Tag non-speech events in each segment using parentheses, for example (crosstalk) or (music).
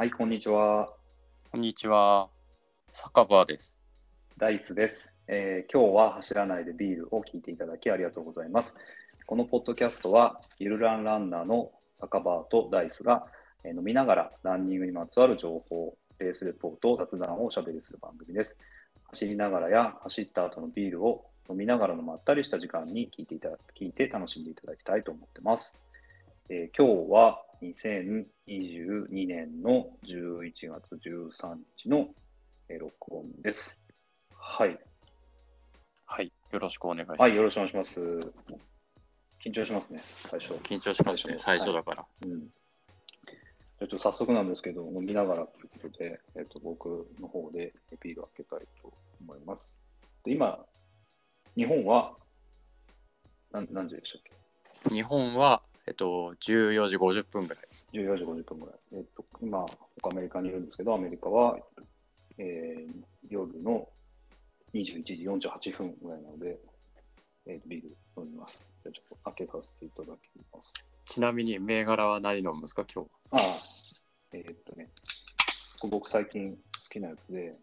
はい、こんにちは。こんにちは。酒場です。ダイスです、えー今日は走らないでビールを聞いていただきありがとうございます。このポッドキャストは、ゆるランランナーの酒場とダイスが、えー飲みながらランニングにまつわる情報、レースレポート、雑談をおしゃべりする番組です。走りながらや走った後のビールを飲みながらのまったりした時間に聞いていただ聞いて楽しんでいただきたいと思ってます。えー今日は2022年の11月13日の、えー録音です。はい。はい。よろしくお願いします。はい、よろしくお願いします。緊張しますね、最初。緊張しますね。最初だから。うん。じゃあちょっと早速なんですけど、飲みながらということで、えっと、僕の方でビールを開けたいと思います。で、今、日本は、なん何時でしたっけ？日本は、えっと、14時50分ぐらい。14時50分ぐらい。えっと、今、僕アメリカにいるんですけど、アメリカは、えー夜の21時48分ぐらいなので、えーとビール飲みます。じゃあちょっと開けさせていただきます。ちなみに、銘柄は何飲むんですか、今日ああ、えーっとね、僕最近好きなやつで、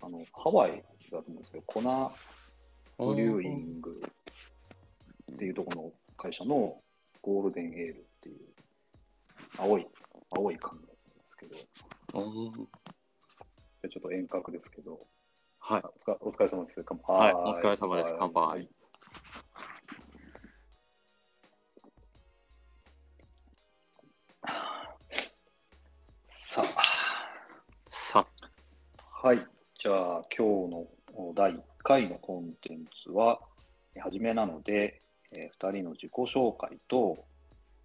あの、ハワイだと思うんですけど、コナブリューイングっていうところの会社のゴールデンエールっていう、青い、青い缶なんですけど、じうん。ゃあちょっと遠隔ですけど、はい。あ。お疲れ様です。乾杯。はいお疲れ様です。乾杯。はい。さあ、さ、はい。じゃあ、今日のお第1回のコンテンツは、え初めなので、え2人の自己紹介と、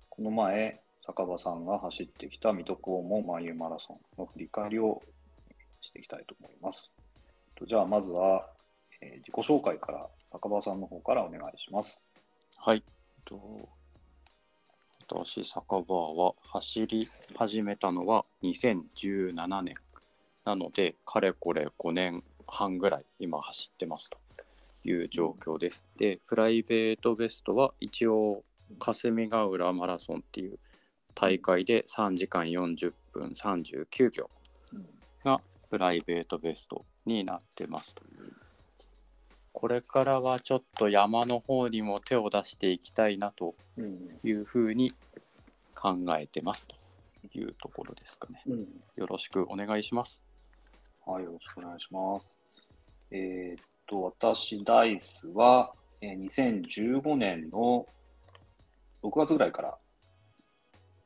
この前、坂場さんが走ってきた水戸黄門マンユーマラソンの振り返りをしていきたいと思います。とじゃあ、まずは、えー自己紹介から、坂場さんの方からお願いします。はい。えっと私、酒場は走り始めたのは2017年。なので、かれこれ5年半ぐらい今走ってますという状況です。で、プライベートベストは一応、霞ヶ浦マラソンっていう大会で3時間40分39秒がプライベートベストになってますと。これからはちょっと山の方にも手を出していきたいなとうん。いうふうに考えてますというところですかね。うん。よろしくお願いします。はい、よろしくお願いします。えーっと、私、ダイスは、えー2015年の6月ぐらいから、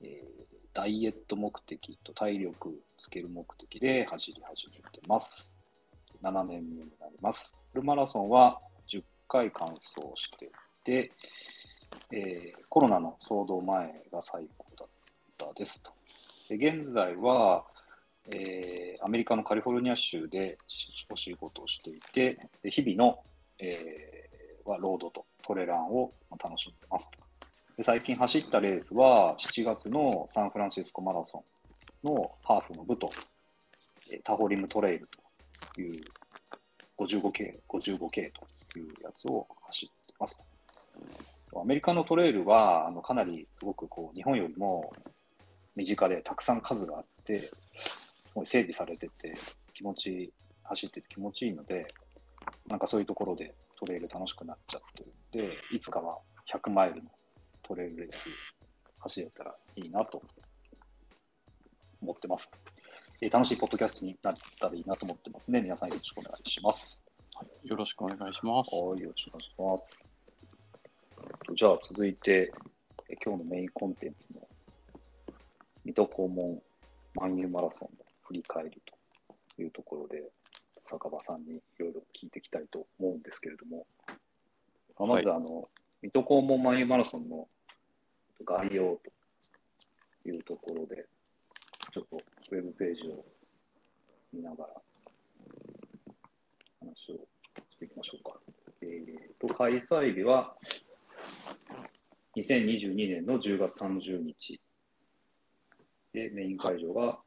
えーダイエット目的と体力つける目的で走り始めてます。7年目になります。フルマラソンは10回完走していて、えーコロナの騒動前が最高だったですと。で現在は、えーアメリカのカリフォルニア州でお仕事をしていて、で日々の、えーはロードとトレランを楽しんでますとで。最近走ったレースは、7月のサンフランシスコマラソンのハーフの部と、えタホリムトレイルという 55K、55K というやつを走ってますと。アメリカのトレイルは、あのかなりすごくこう日本よりも身近でたくさん数があって、すごい整備されてて、気持ちいい、走ってて気持ちいいので、なんかそういうところでトレイル楽しくなっちゃってるんで、いつかは100マイルのトレイルレース走れたらいいなと思ってます。えー楽しいポッドキャストになったらいいなと思ってますね。皆さんよろしくお願いします。よろしくお願いします。はい、よろしくお願いします。じゃあ続いて、え今日のメインコンテンツの水戸黄門万有マラソンの振り返りというところで、坂場さんにいろいろ聞いていきたいと思うんですけれども、まずはあの、水戸黄門万有マラソンの概要というところで、ちょっとウェブページを見ながら話をしていきましょうか。えー、と開催日は2022年の10月30日でメイン会場が、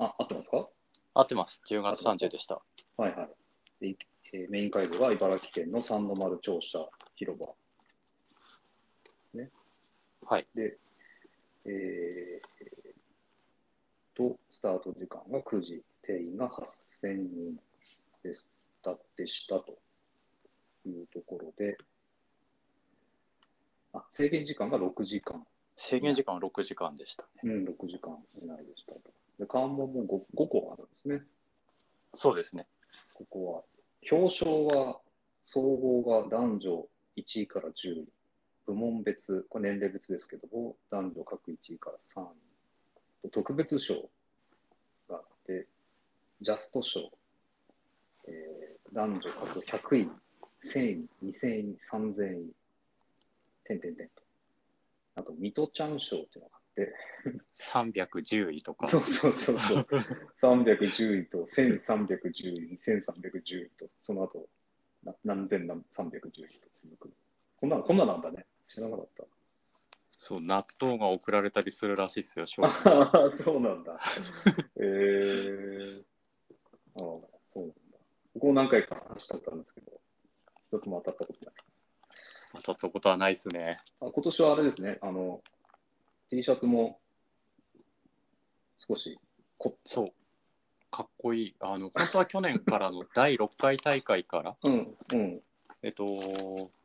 あ、合ってますか？合ってます。10月30でした。はいはい。でえーメイン会場は茨城県の三の丸庁舎広場ですね。はい。で、えーと、スタート時間が9時、定員が8000人でしたでしたというところで、あ制限時間が6時間。制限時間は6時間でしたね。うん、6時間以内でしたと。で、関門も 5, 5個あるんですね。そうですね。ここは。表彰は、総合が男女1位から10位。部門別、これ年齢別ですけども、男女各1位から3位。特別賞があって、ジャスト賞、えー男女各100位、1000位、2000位、3000位、点々点と。あと、ミトちゃん賞っていうのが310位とか。そうそうそうそう。310位と1310位、2310位と、その後、な何千何310位と続く。こんなの、こんななんだね。知らなかった。そう、納豆が送られたりするらしいですよ、正 (laughs) あ直。そうなんだ。えー、ああ、そうなんだ。ここ何回か話したことあるんですけど、一つも当たったことない。当たったことはないですね。あ今年はあれですね、あの、T シャツも少し凝っそう。かっこいい。あの、本当は去年からの第6回大会から、うん、うん。えっと、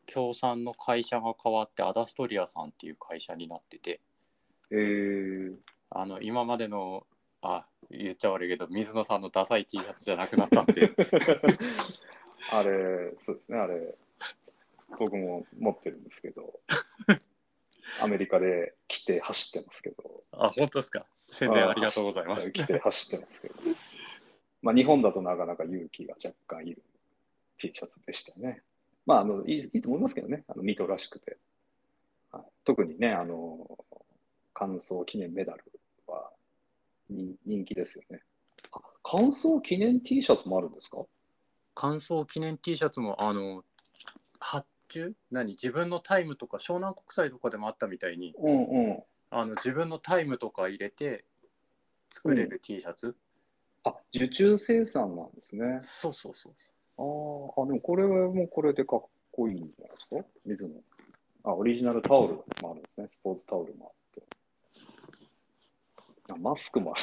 協賛の会社が変わって、アダストリアさんっていう会社になってて、えー、あの、今までの、あ、言っちゃ悪いけど、水野さんのダサい T シャツじゃなくなったんで、(laughs) あれ、そうですね、あれ、僕も持ってるんですけど、(laughs) アメリカで着て走ってますけど、あ、本当ですか。宣伝ありがとうございます。着て走ってますけど、まあ、日本だとなかなか勇気が若干いる T シャツでしたね。まあ、あのいいいいと思いますけどね、あのミトらしくて。はい、特にね、あの、完走記念メダルは人人気ですよね。あ完走記念 T シャツもあるんですか？感想記念 T シャツも、あの、発注何？自分のタイムとか、湘南国際とかでもあったみたいに、うんうん。あの自分のタイムとか入れて作れる T シャツ、あ、受注生産なんですね。そうそうそうそあーあ、でもこれはもうこれでかっこいいんじゃないですか？水野。あ、オリジナルタオルもあるんですね。スポーツタオルもあって。あ、マスクもあ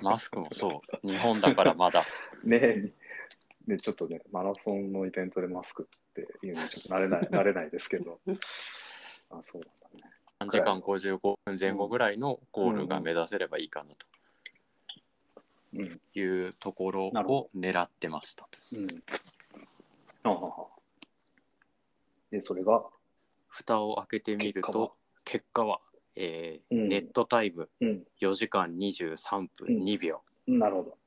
うマスクもそう日本だからまだる。(laughs) ねえ、ね、ちょっとね、マラソンのイベントでマスクっていうのにちょっと慣れない、(laughs) 慣れないですけど。あ、そうなんだね。3時間55分前後ぐらいのゴールが目指せればいいかなうん。というところを狙ってましたとうん。あはは。で、それが、蓋を開けてみると結果はえーうんネットタイムうん。4時間23分2秒、なるほど。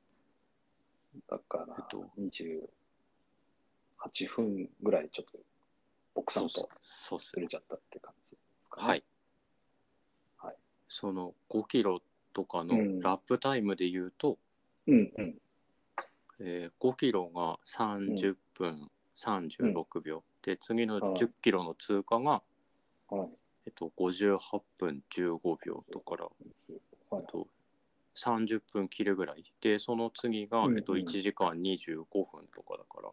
だからえっと、28分ぐらいちょっと、奥さんとそうっす。ずれちゃったって感じですかね。はい、はい。その5キロとかのうん。ラップタイムで言うと、うんうん。えー5キロが30分36秒、で次のはい。10キロの通過が、はい。えっと、58分15秒だから、はい。えっと、30分切るぐらいでその次が、うんえっと、1時間25分とかだから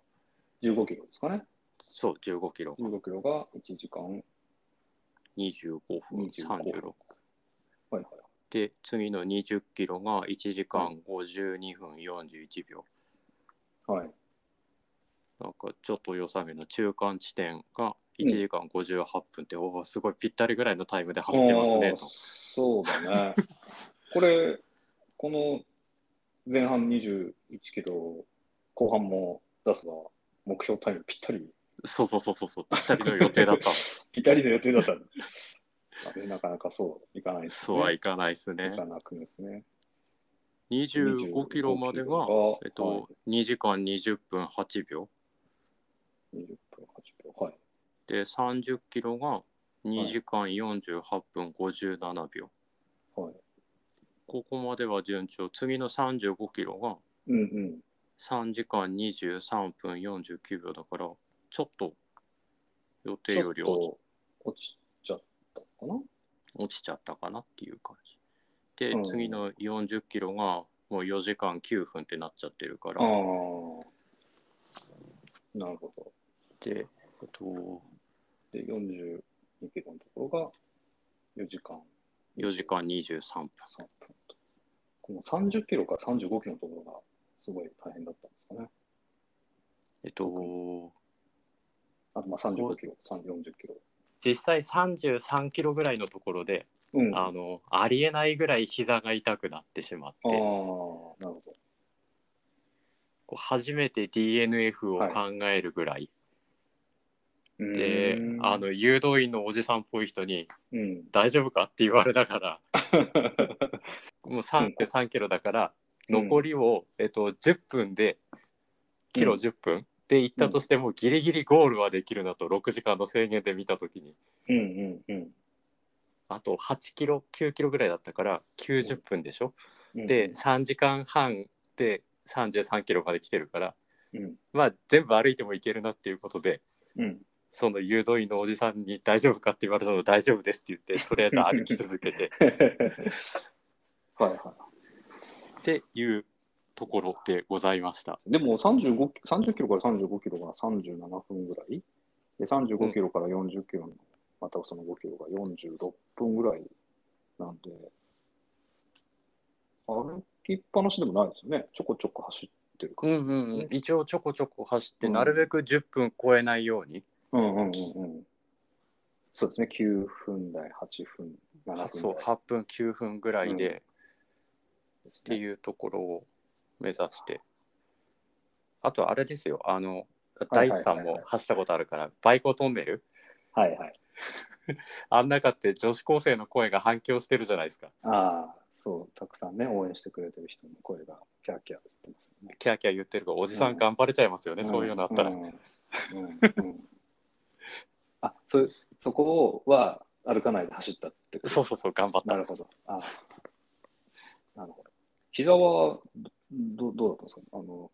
15キロですかね。そう15キロが15キロが1時間。25分25 36はいはい。で次の20キロが1時間52分41秒はい。なんかちょっと良さげな中間地点が1時間58分って、おおすごいぴったりぐらいのタイムで走ってますねとそうだね。(laughs) これ、この前半21キロ、後半も出せば目標タイムぴったり、そうそうそうそうそうぴったりの予定だったのぴったりの予定だった。あれなかなかそういかないですね。そうはいかないですねいかなくですね。25キロまでが、えっと、2時間20分8秒20分8秒。はい。で30キロが2時間48分57秒、はい。ここまでは順調次の35キロがうんうん。3時間23分49秒だからちょっと予定より落ちと落ちちゃったかな？落ちちゃったかなっていう感じで、うん次の40キロがもう4時間9分ってなっちゃってるからああ。なるほど。でえっとで、42キロのところが4時間4時間23分3分と。この30キロから35キロのところがすごい大変だったんですかね。えっと、あとまあ35キロ、3 40キロ。実際33キロぐらいのところで、うん。ああの、ありえないぐらい膝が痛くなってしまって、なるほど。う初めて DNF を考えるぐらい、であの、誘導員のおじさんっぽい人に、うん。大丈夫かって言われながら、(laughs) もう3.3キロだから、残りを、えっと、10分で、キロうん。10分で行ったとしても、ギリギリゴールはできるなと、6時間の制限で見たときに、うんうんうん。あと8キロ、9キロぐらいだったから、90分でしょ、うん。で、3時間半で33キロまで来てるから、うん。まあ、全部歩いても行けるなっていうことで、うん。その誘導員のおじさんに大丈夫かって言われたの大丈夫ですって言って、(laughs) とりあえず歩き続けてはいはっていうところでございました。い。でも35、30キロから35キロが37分ぐらい？で、35キロから40キロの、またその5キロが46分ぐらいなんで、歩きっぱなしでもないですよね。ちょこちょこ走ってる感じ。うんうんうん、一応ちょこちょこ走って、うんなるべく10分超えないように、うんうんうんうん。そうですね。9分台、8分、7分台。そう8分9分ぐらいで、うんっていうところを目指してあとあれですよあの大地さんも走ったことあるからバイコトンネルはいはい。(laughs) あん中って女子高生の声が反響してるじゃないですかああ、そう、たくさんね、応援してくれてる人の声がキャーキャー言ってますよね。キャーキャー言ってるからおじさん頑張れちゃいますよね、そういうのあったら、んうんうんうんあそそこは歩かないで走ったってこと？そうそうそう頑張った。なるほど。あなるほど。膝はどどうだったんですか？あの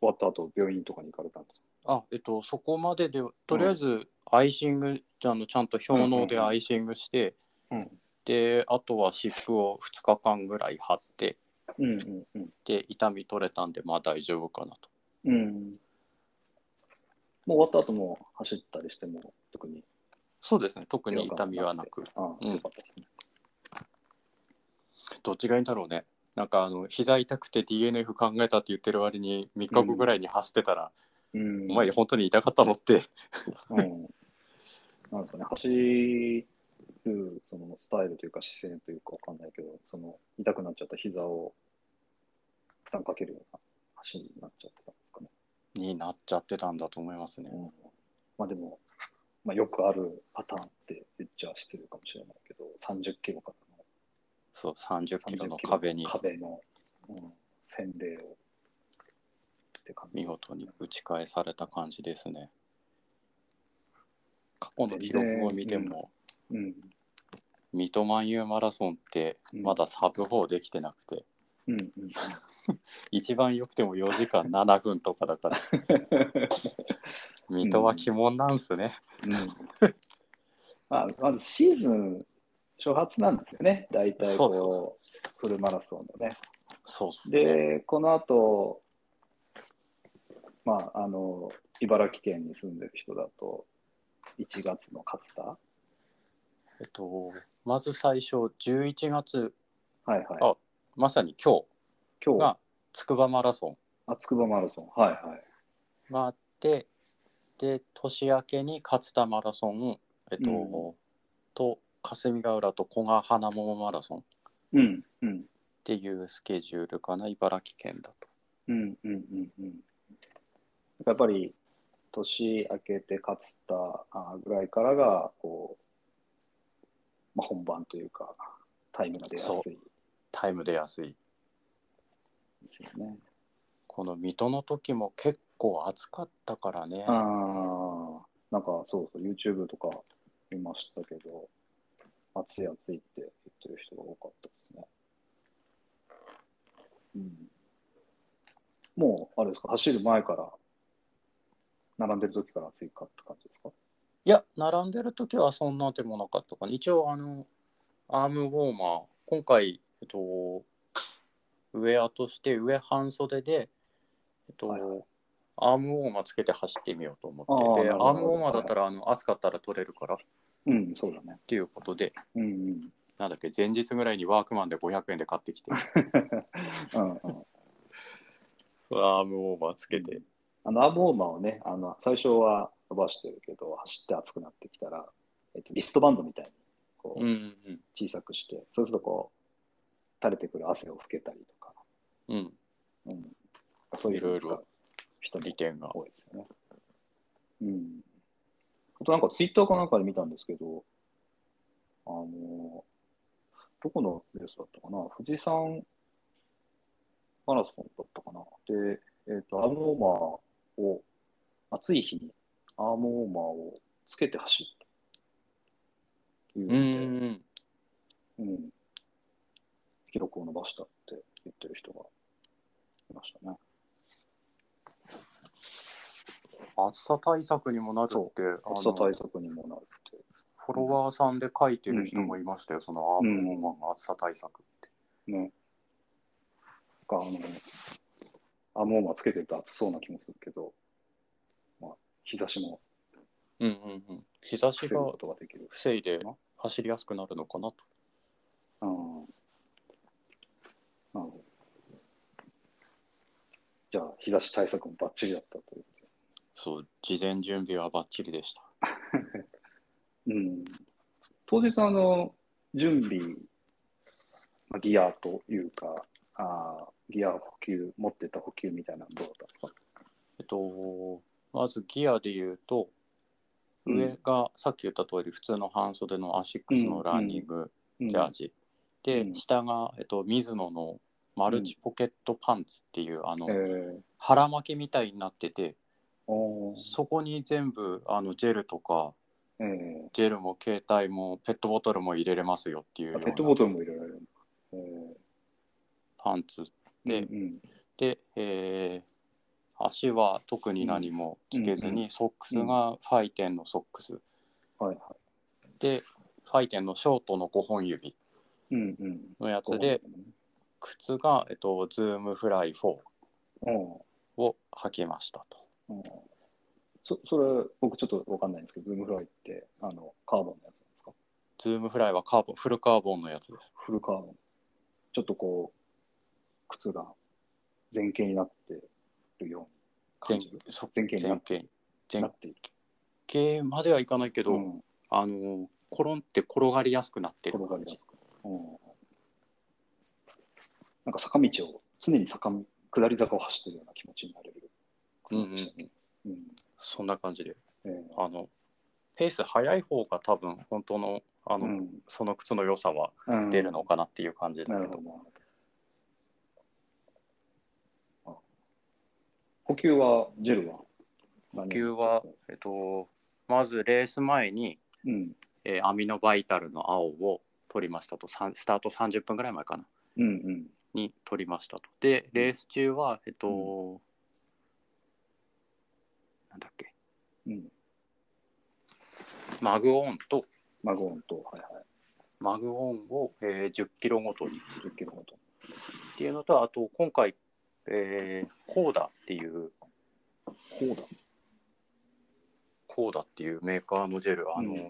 終わった後病院とかに行かれたんですあえっとそこまででとりあえずアイシング、じゃあのちゃんと氷のでアイシングして、かうん。であとは湿布を2日間ぐらい貼ってうんうんうん。で痛み取れたんでまあ大丈夫かなと。うん。もう終わった後も走ったりしても特に。そうですね。特に痛みはなく。ああ、うん。よかったですね。どっちがいいんだろうね。なんかあの膝痛くて DNF 考えたって言ってる割に3日後ぐらいに走ってたら、うん。お前本当に痛かったのって。うん。なんですかね、走るそのスタイルというか姿勢というかわかんないけど、その痛くなっちゃった膝を負担かけるような足になっちゃってた。になっちゃってたんだと思いますね。うん、まあでも、まあ、よくあるパターンって言っちゃ失礼かもしれないけど、30キロからの。そう30キロ30の壁に。壁の、うん、洗礼を。って感じ。見事に打ち返された感じですね。過去の記録を見ても、うん。水戸万有マラソンってうん。まだサブ4できてなくて、うんうん (laughs) 一番良くても4時間7分とかだから。(laughs) 水戸は鬼門なんすね、うん。まあ、まずシーズン初発なんですよね、大体こう、フルマラソンのね。そうっすね。で、この後、まあ、あの、茨城県に住んでる人だと、1月の勝田？えっとまず最初11月。はいはい。あまさに今今日、日が筑波マラソンあ筑波マラソン。はいはい。があってで年明けに勝田マラソン、えっとうんと霞ヶ浦と古賀花桃マラソンっうん、うん、ていうスケジュールかな茨城県だと。うん、うん、うん。うんやっぱり、年明けて勝田あぐらいからが、こう、まあ、本番というか、タイムが出やすいタイム出やすいですよね。この水戸の時も結構暑かったからねああ、なんかそうそう、YouTube とか見ましたけど、暑い暑いって言ってる人が多かったですね。うん。もう、あれですか、走る前から、並んでる時から暑いかって感じですか？いや並んでる時はそんなでもなかったかな一応あのアームウォーマー今回えっとウェアとして上半袖でえっと、はいはアームウォーマーつけて走ってみようと思って。であーなるほど。アームウォーマーだったらあの暑かったら取れるから。っうん、そうだね。ていうことで。うんうん。なんだっけ前日ぐらいにワークマンで500円で買ってきて。(laughs) うんうん。アームオーバーつけて。あの、アームウォーマーをね、あの、最初は伸ばしてるけど、走って熱くなってきたら、えっと、リストバンドみたいに、こう、うんうん。小さくして、そうするとこう、垂れてくる汗を拭けたりとか、うん。うん。そういろいう人も利点が。多いですよね。うん。あとなんかツイッターかなんかで見たんですけど、あの、どこのレースだったかな？富士山マラソンだったかな？で、えっ、と、アームウォーマーを、暑い日にアームウォーマーをつけて走るといううので、んうん、記録を伸ばしたって言ってる人がいましたね。暑さ対策にもなるって暑さ対策にもなるって。フォロワーさんで書いてる人もいましたよ、そのアームウォーマーの暑さ対策って。ね。なんかあの、アームウォーマーつけてると暑そうな気もするけど、まあ、日差しもうんうんうん。日差しが防ぐことができる。防いで走りやすくなるのかなと。うん。なるほど。じゃあ、日差し対策もバッチリだったという。こそう、事前準備はバッチリでした。(laughs) うん。当日、あの、準備、まあギアというか、あーギア補給、持ってた補給みたいなのどうだったんですか？えっと、まずギアで言うと、上がさっき言った通り普通の半袖のアシックスのランニングうん。ジャージ、で、うん。下が、えっと、ミズノのマルチポケットパンツっていう、あのえー、腹巻きみたいになっててそこに全部あのジェルとかえージェルも携帯もペットボトルも入れれますよっていうペットボトルも入れられる。えー。パンツでうんうん。で、えー足は特に何もつけずに、うんソックスがファイテンのソックス。はいはでファイテンのショートの5本指い。うんうん。靴が、えっと、ズームフライ4うん、を履きましたと。うん。そそれ、僕ちょっとわかんないんですけど、ズームフライって、あの、カーボンのやつなんですか？ズームフライはカーボンフルカーボンのやつです。フルカーボン。ちょっとこう、靴が前傾になってるように前感じ？る。そ前傾前傾前なっている。傾まではいかないけど、うん、あの転んで転がりやすくなってる転がりやす。く。うん。なんか坂道を、常に坂道、下り坂を走ってるような気持ちになれる。そんな感じで。ええ。あのペース速い方が多分本当のあの、うん。その靴の良さはうん。出るのかなっていう感じだけど、なるほど。あ補給は、ジェルは？補給は、えっと、まずレース前に、うん。えーアミノバイタルの青を取りましたと。スタート30分ぐらい前かな。うんうん。に取りましたと。でレース中はえっと、なんだっけ。うん。マグオンと。マグオンと、はいはい。マグオンを、えー10キロごとに。10キロごと。っていうのとあと今回、えーコーダっていう。こうだ。コーダっていうメーカーのジェル。あの、うん。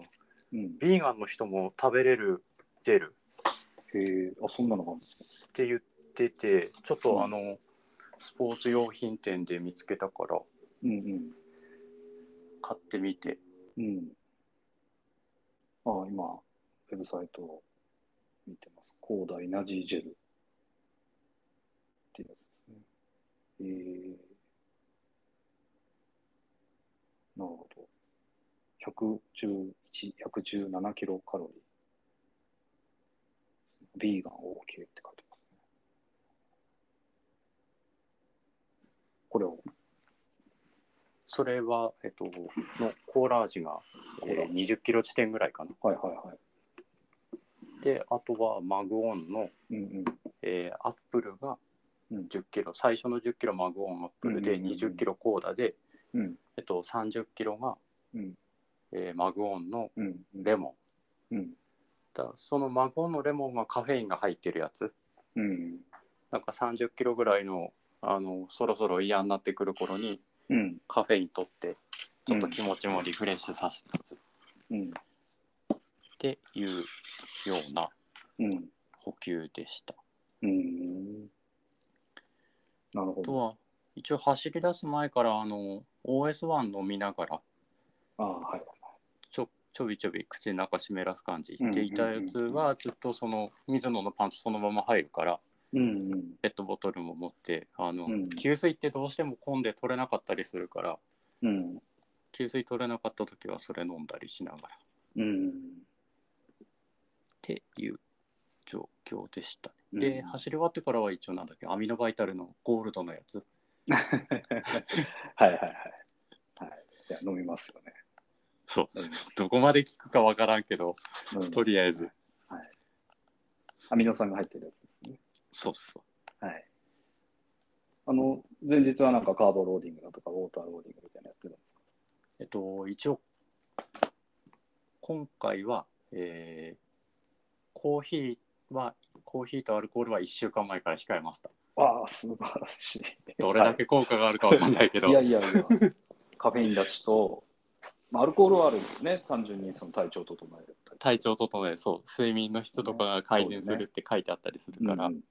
うん。ビーガンの人も食べれるジェル。へえ、あ、そんなのがあるんですか？って言っててちょっうんとあの、スポーツ用品店で見つけたからうんうん。買ってみてうん。ああ、今、ウェブサイトを見てます。コーダエナジージェル。っていうやつですね。えー、なるほど。111、117キロカロリー。ビーガン OK って書いてますね。これを、それは、えっと、のコーラ味が、えー20キロ地点ぐらいかなはいはいはい。であとはマグオンの、うんうん。えーアップルがうん10キロ最初の10キロマグオンアップルでうんうんうんうん20キロコーダで、うんえっと、30キロが、うんえーマグオンのうん。レモンうん。だそのマグオンのレモンがカフェインが入ってるやつうん。なんか30キロぐらいのあのそろそろ嫌になってくる頃にうん。カフェイン取ってちょっと気持ちもリフレッシュさせつつ、うん。っていうようなうん。補給でした。うん。なるほど。あとは一応走り出す前からあの OS1 飲みながらああ、はい。ちょちょびちょび口の中湿らす感じうんでいたやつはずっとその水野のパンツそのまま入るからうんうん。ペットボトルも持ってあの、うん給水ってどうしても混んで取れなかったりするからうん。給水取れなかった時はそれ飲んだりしながらっうん。ていう状況でした、うんで走り終わってからは一応なんだっけアミノバイタルのゴールドのやつ (laughs) はいはいはい。はい。いや、飲みますよね。そうどこまで効くかわからんけどとりあえず。はい。アミノ酸が入ってるやつ。そうそうはい。あの、前日はなんかカーボローディングだとか、ウォーターローディングみたいなのやってるんですか？えっと、一応、今回は、えーコーヒーは、コーヒーとアルコールは1週間前から控えました。ああ、素晴らしい。どれだけ効果があるかわかんないけど、い。やいやいや、カフェイン立ちと、まあ、アルコールはあるんですね、単純にその体調を整える。体調整え、そう、睡眠の質とかが改善するって書いてあったりするから、うん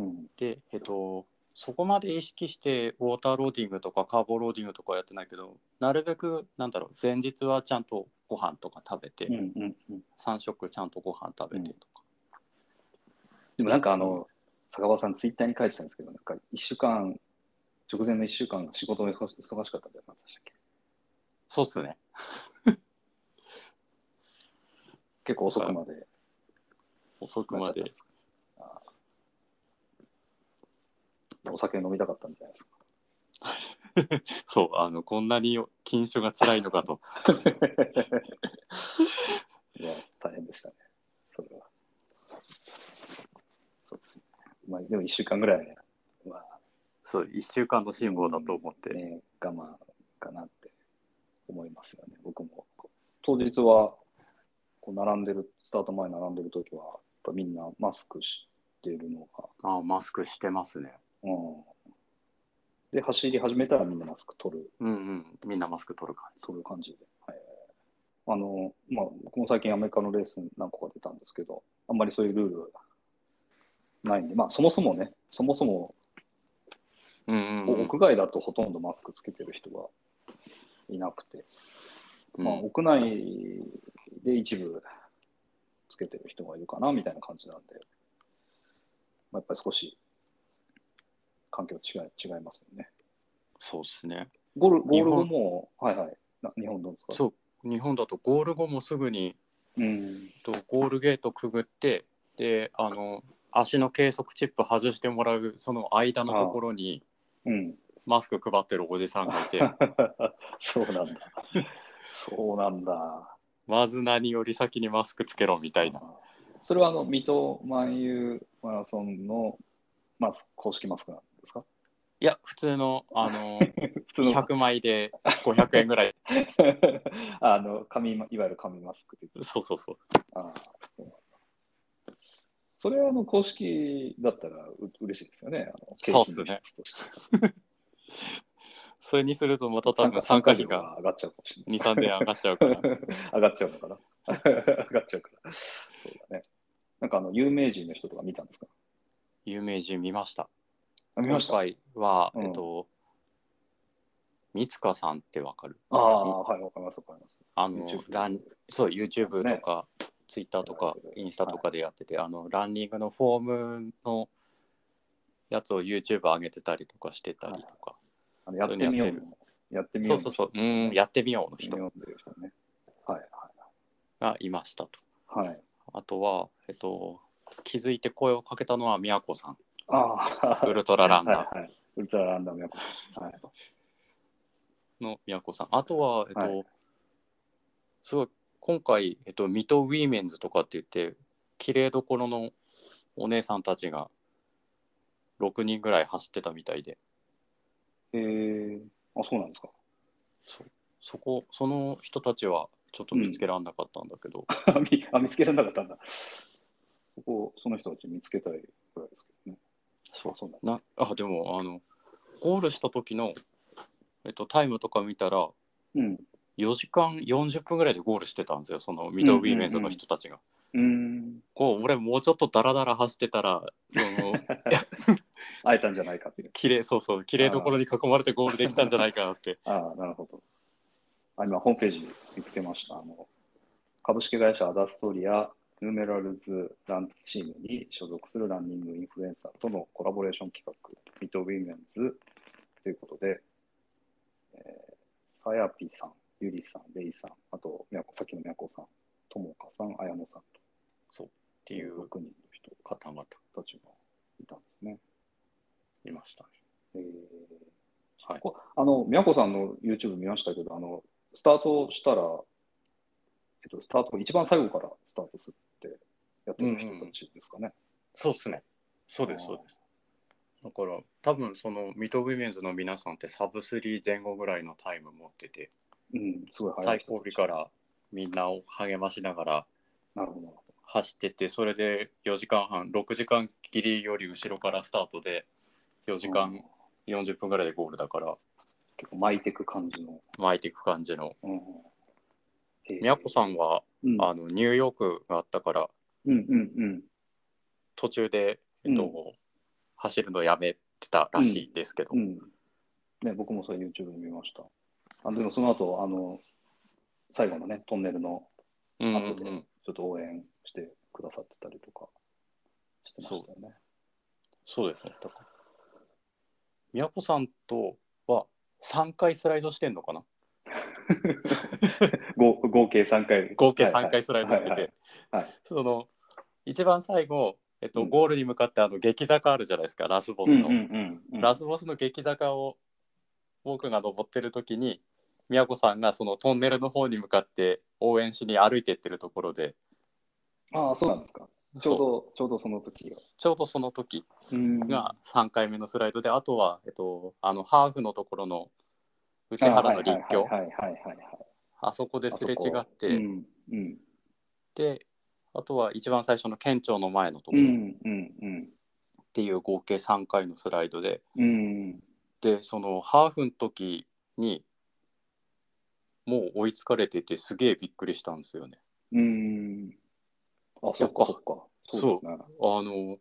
うん。で、えっと、そこまで意識してウォーターローディングとかカーボローディングとかやってないけど、なるべく、なんだろう、前日はちゃんとご飯とか食べて、うんうんうん。3食ちゃんとご飯食べてとか。でもなんかあの、坂場さん、ツイッターに書いてたんですけど、なんか1週間、直前の1週間、仕事が忙しかったんじゃなたっけ？そうっすね。結構遅くまで。遅くまで。お酒飲みたかったんじゃないですか。(laughs) そう、あの、こんなに禁酒が辛いのかと。(laughs) いや、大変でしたね。それは。そうですね。まあ、でも1週間ぐらい、まあ、そう、1週間の辛抱だと思って。ね、我慢かなって思いますよね。僕も。当日は、こう並んでる、スタート前並んでる時は、やっぱみんなマスクしてるのが、ああ、マスクしてますね。うん。で、走り始めたらみんなマスク取る、うんうん。みんなマスク取る感じ。取る感じで。はい、あの、まあ、僕も最近アメリカのレース何個か出たんですけど、あんまりそういうルールないんで、まあ、そもそもね、そもそもうんうん、うん。屋外だとほとんどマスクつけてる人がいなくて、まあ、うん屋内で一部つけてる人がいるかなみたいな感じなんで、まあ、やっぱり少し環境違い違いますよね。そうですね。ゴールゴール後も、はいはい、な日本どうですか？そう、日本だとゴール後もすぐにうん。とゴールゲートくぐって、で、あの、足の計測チップ外してもらうその間のところにうん。マスク配ってるおじさんがいて、(laughs) そうなんだ。そうなんだ。まず何より先にマスクつけろみたいな。それはあの水戸万有マラソンのマス公式マスクなんですか？いや、普通の、あの、(laughs) 普通の100枚で500円ぐらい。(laughs) あの紙いわゆる紙マスク的なそうそうそう。ああそれはあの公式だったらう嬉しいですよね。そうっすねそれにするとまた多分参加費が上がっちゃうかもしれない。2、3000円上がっちゃうから。(laughs) 上がっちゃうのかな？上がっちゃうから。そうだね。なんかあの有名人の人とか見たんですか？有名人見ました。あ見ました？今回は、うんえっと、三塚さんってわかる？ああ、はい、わかります、わかります。あの YouTube ランそう YouTube とか、Twitter とかインスタとかでやってて、あのランニングのフォームのやつを YouTube 上げてたりとかしてたりとか、あのやってみようのの。やってみようの。そうそうそううんやってみようの人。はい、がいましたとはい。はい。あとは、えっと、気づいて声をかけたのは宮子さんああ、ウルトラランナーはいはい、ウルトラランダムはい。の宮子さん。あとは、えっとはい。すごい今回、えっと、水戸ウィーメンズとかって言って綺麗どころのお姉さんたちが6人ぐらい走ってたみたいで。えー、あ、そうなんですか。そこその人たちはちょっと見つけられなかったんだけど、(laughs) あ見あ見つけられなかったんだ。そこ、その人たち見つけたいぐらいですけどね。そうあそうなあでもあのゴールした時の、えっと、タイムとか見たらうん。4時間40分ぐらいでゴールしてたんですよ、その水戸ウィメンズの人たちが。うん。こう俺もうちょっとダラダラ走ってたら、その (laughs) 会えたんじゃないかっていう。綺麗そうそう、綺麗どころに囲まれてゴールできたんじゃないかなって。ああ、なるほど。あ今、ホームページ見つけました。あの株式会社アダストリアヌメラルズランチームに所属するランニングインフルエンサーとのコラボレーション企画、水戸ウィメンズということで、えー、さやぴさん、ゆりさん、レイさん、あと、みやこさっきのみやこさん、ともかさん、あやのさんと。そうっていう、6人の人方々たちがいたんですね。いましたね。えーはい。あの、みやこさんの YouTube 見ましたけど、あの、スタートしたら、えっと、スタート、一番最後からスタートするやってる人たちですかね。そうですね。そうです、そうです。だから、多分その水戸ウィメンズの皆さんってサブ3前後ぐらいのタイム持ってて、うん、すごい最後尾からみんなを励ましながらなるほど。走ってって、それで4時間半、6時間切りより後ろからスタートで、4時間40分ぐらいでゴールだから、結構巻いていく感じの。巻いていく感じの。うん。宮子さんは、うん、あのニューヨークがあったから、うんうんうん。途中で、えっとうん走るのやめてたらしいですけど、うん。ね、僕もそれ YouTube で見ました。あでもその後、あの、最後のね、トンネルのうんうん後でうんちょっと応援してくださってたりとかしてましたよね。そうですね。だから宮子さんとは3回スライドしてんのかな (laughs) 合合計3回。合計はいはい3回スライドしてて、その一番最後、えっとうん。ゴールに向かってあの激坂あるじゃないですかラスボスの、ラスボスの激坂を僕が登ってる時に宮子さんがそのトンネルの方に向かって応援しに歩いてってるところで。ああ、そうなんですか。ちょうど、ちょうどその時が。ちょうどその時うん。が3回目のスライドで、あとは、えっと、あのハーフのところの内原の立教。あそこでですれ違って、うんうんであとは一番最初の県庁の前のところっていう合計3回のスライドで、うんでそのハーフの時にもう追いつかれててすげえびっくりしたんですよね。うん。あ、そっかそっか。そうね。あの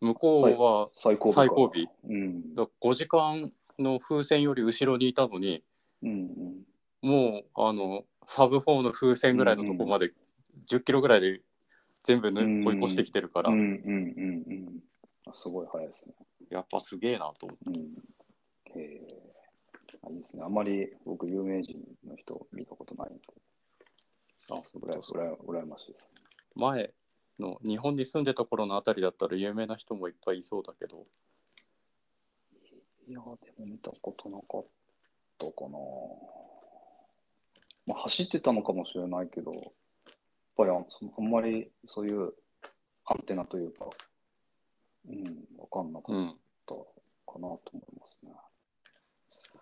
向こうは最後尾か。最後尾うん。だ5時間の風船より後ろにいたのにうんもうあのサブ4の風船ぐらいのとこまで10キロぐらいで全部、ねうん追い越してきてるから、うん。うんうんうんすごい早いですね。やっぱすげえなと思って。うん。へえ。あいいですね。あんまり僕、有名人の人見たことないんで、あうらやうらや羨ましいです。前の日本に住んでた頃のあたりだったら有名な人もいっぱいいそうだけどいや、でも見たことなかったかな。まあ、走ってたのかもしれないけど、やっぱりあそあんまりそういうアンテナというか、うん、わかんなかっうんたかなと思いますね。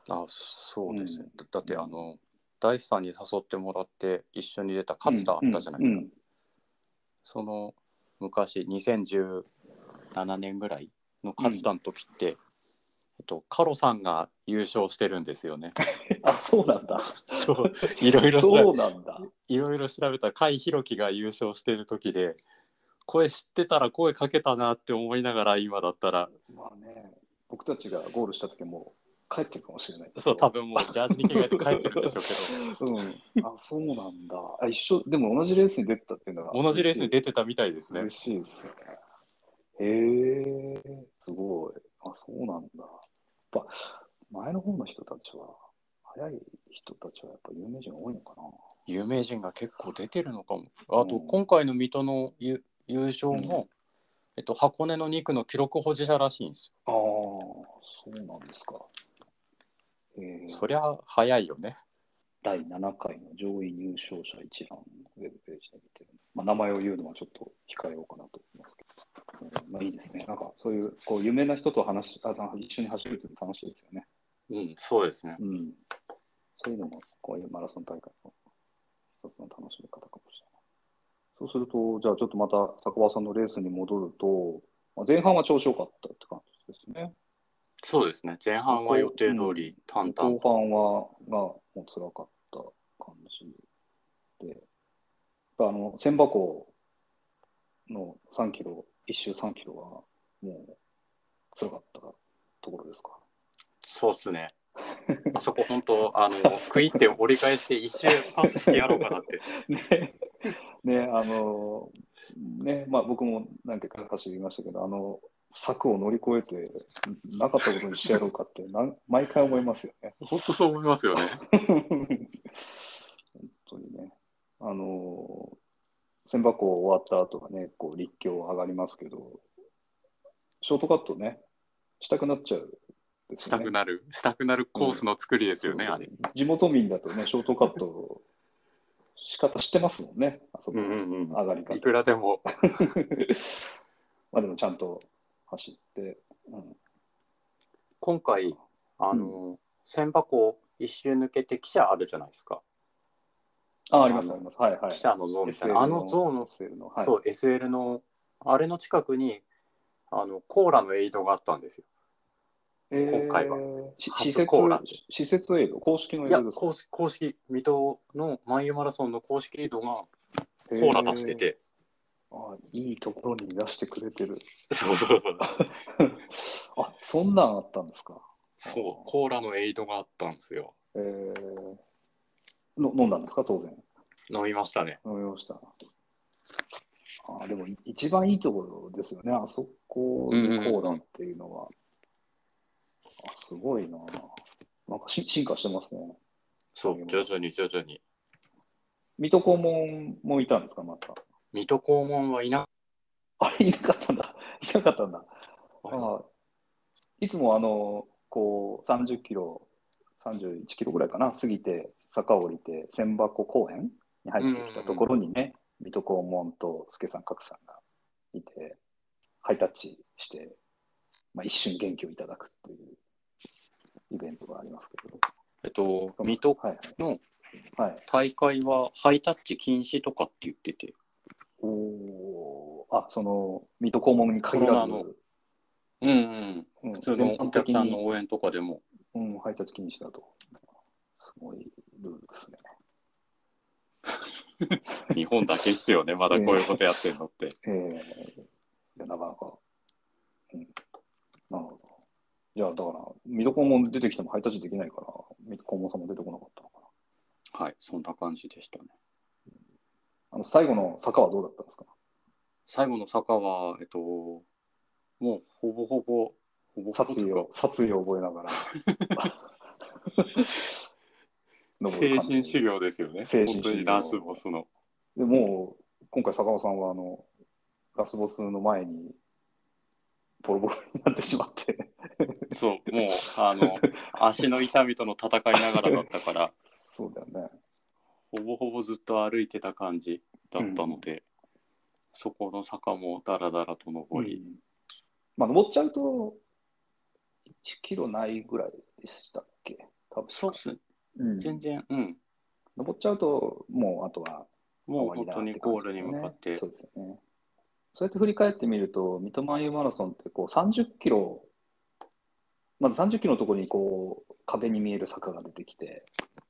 あそうですね、うん。だだってあの大地さんに誘ってもらって一緒に出た勝田あったじゃないですか、うんその昔2017年ぐらいの勝田の時って、えっと、カロさんが優勝してるんですよね。(laughs) あ、そうなんだ。(laughs) そういろいろそうなんだ。いろいろ調べたら甲斐弘樹が優勝してる時で声知ってたら声かけたなって思いながら今だったらまあね、僕たちがゴールした時も帰ってるかもしれない。そう多分もうジャージに着替えて帰ってるんでしょうけどうん。あ、そうなんだ。あ、一緒、でも同じレースに出てたっていうのは。同じレースに出てたみたいですね嬉しいですよね。へえ、すごい。あ、そうなんだ。やっぱ、前の方の人たちは、早い人たちはやっぱ有名人多いのかな。有名人が結構出てるのかもあとうん今回の水戸の優優勝も、うんえっと、箱根の2区の記録保持者らしいんですああ、そうなんですか。えよー、そりゃ早いよね第7回の上位入賞者一覧、ウェブページで見てる。まあ、名前を言うのはちょっと控えようかなと思いますけど。うんまあ、いいですね。なんか、そういう、こう、有名な人と話し、あ一緒に走るって楽しいですよね。うんそうですねうん。そういうのも、こういうマラソン大会の一つの楽しみ方かもしれない。そうすると、じゃあちょっとまた坂場さんのレースに戻ると、まあ、前半は調子良かったって感じですね。そうですね前半は予定通り淡々後半は、がもう辛かった感じで、あの、千葉湖の3キロ、一周3キロは、もう、辛かったところですか？そうっすね。あそこ本当、あの、食いって折り返して一周パスしてやろうかなって。(laughs) ね、ね、あの、ね、まあ僕も何回か走りましたけど、あの、柵を乗り越えて、なかったことにしてやろうかってなん、毎回思いますよね。本当そう思いますよね。(laughs) 本当にね。あの、千葉湖終わった後はね、こう立教上がりますけど、ショートカットね、したくなっちゃうですしたくなる、したくなるコースの作りですよね、あれ。地元民だとね、ショートカット、(laughs) 仕方知ってますもんね、あそこ、うんうんうん上がり方い。くらでも。(laughs) まあでもちゃんと走って、うん、今回、あの、千葉湖一周抜けて汽車あるじゃないですか。あ、あります、あります。はいはい。汽車の像みたいな。あの像の、SL の、はい、そう、SL の、あれの近くに、あの、コーラのエイドがあったんですよ。えー今回は施設コーラ施設エイド、公式のエいや、イドですか？公式、公式、水戸のマイユマラソンの公式エイドがコへーラ出してて。あいいところに出してくれてる。そうそうそう。(laughs) あそんなんあったんですか？そう、コーラのエイドがあったんですよ。えー、の飲んだんですか、当然。飲みましたね。飲みました。あでも一番いいところですよね、あそこでコーラっていうのは。あすごいな。なんかし進化してますね。そう、徐々に徐々に。水戸黄門もいたんですか、また。水戸黄門はいなあれ、いなかったんだ。いなかったんだ。ああいつもあの、こう、30キロ、31キロぐらいかな、過ぎて、坂を降りて、千箱公園に入ってきたところにね、水戸黄門と助さん、角さんがいて、ハイタッチして、まあ、一瞬元気をいただくっていうイベントがありますけど。えっと、水戸はいのはい。はい、大会はハイタッチ禁止とかって言ってて、おー。あ、その、水戸黄門に限らず、うんうん、うん。普通のお客さんの応援とかでも、うん、配達禁止だと。すごいルールですね。日本だけっすよね、(laughs) まだこういうことやってんのって。ええいやなかなか。うん。なるほど。いや、だから、水戸黄門出てきても配達できないから、水戸黄門さんも出てこなかったのかな。はい、そんな感じでしたね。あの、最後の坂はどうだったんですか？最後の坂は、えっと、もうほぼほぼ、ほぼほぼ殺意を、殺意を覚えながら。(laughs) 精神修行ですよね。精神修行本当にラスボスの。でもう、今回坂尾さんは、あの、ラスボスの前に、ボロボロになってしまって。そう、もう、あの、足の痛みとの戦いながらだったから、そうだよね。ほぼほぼずっと歩いてた感じだったので、そこの坂もだらだらと登り、うんまあ、登っちゃうと、1キロないぐらいでしたっけ？多分そうっすね、うん。全然、うん、登っちゃうと、もうあとはもう本当にゴールに向かって。そう、ですよね。そうやって振り返ってみると、水戸万有マラソンってこう30キロ、まず30キロのところにこう壁に見える坂が出てきて、